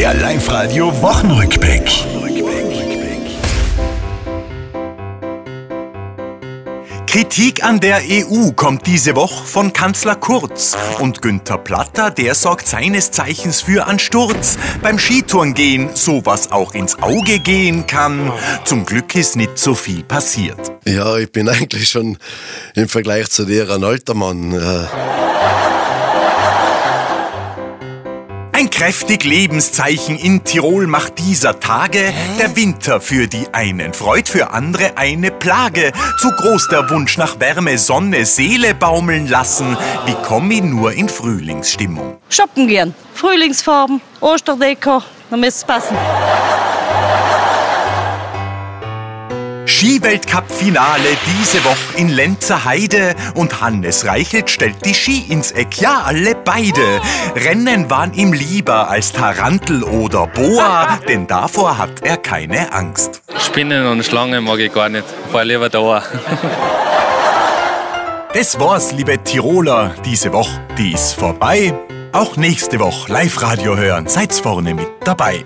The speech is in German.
Der Live-Radio Wochenrückblick. Kritik an der EU kommt diese Woche von Kanzler Kurz. Und Günther Platter, der sorgt seines Zeichens für einen Sturz. Beim Skitourengehen, so was auch ins Auge gehen kann. Zum Glück ist nicht so viel passiert. Ja, ich bin eigentlich schon im Vergleich zu dir ein alter Mann. Äh Ein kräftig Lebenszeichen in Tirol macht dieser Tage der Winter für die einen, Freud für andere eine Plage. Zu groß der Wunsch nach Wärme, Sonne, Seele baumeln lassen. Wie komm ich nur in Frühlingsstimmung? Shoppen gehen. Frühlingsfarben, Osterdeko, dann müsste es passen. Skiweltcup-Finale diese Woche in Lenzer Heide und Hannes Reichelt stellt die Ski ins Eck. Ja, alle beide. Rennen waren ihm lieber als Tarantel oder Boa, denn davor hat er keine Angst. Spinnen und Schlangen mag ich gar nicht. Fahr lieber da. Das war's, liebe Tiroler, diese Woche, die ist vorbei. Auch nächste Woche Live-Radio hören, seid's vorne mit dabei.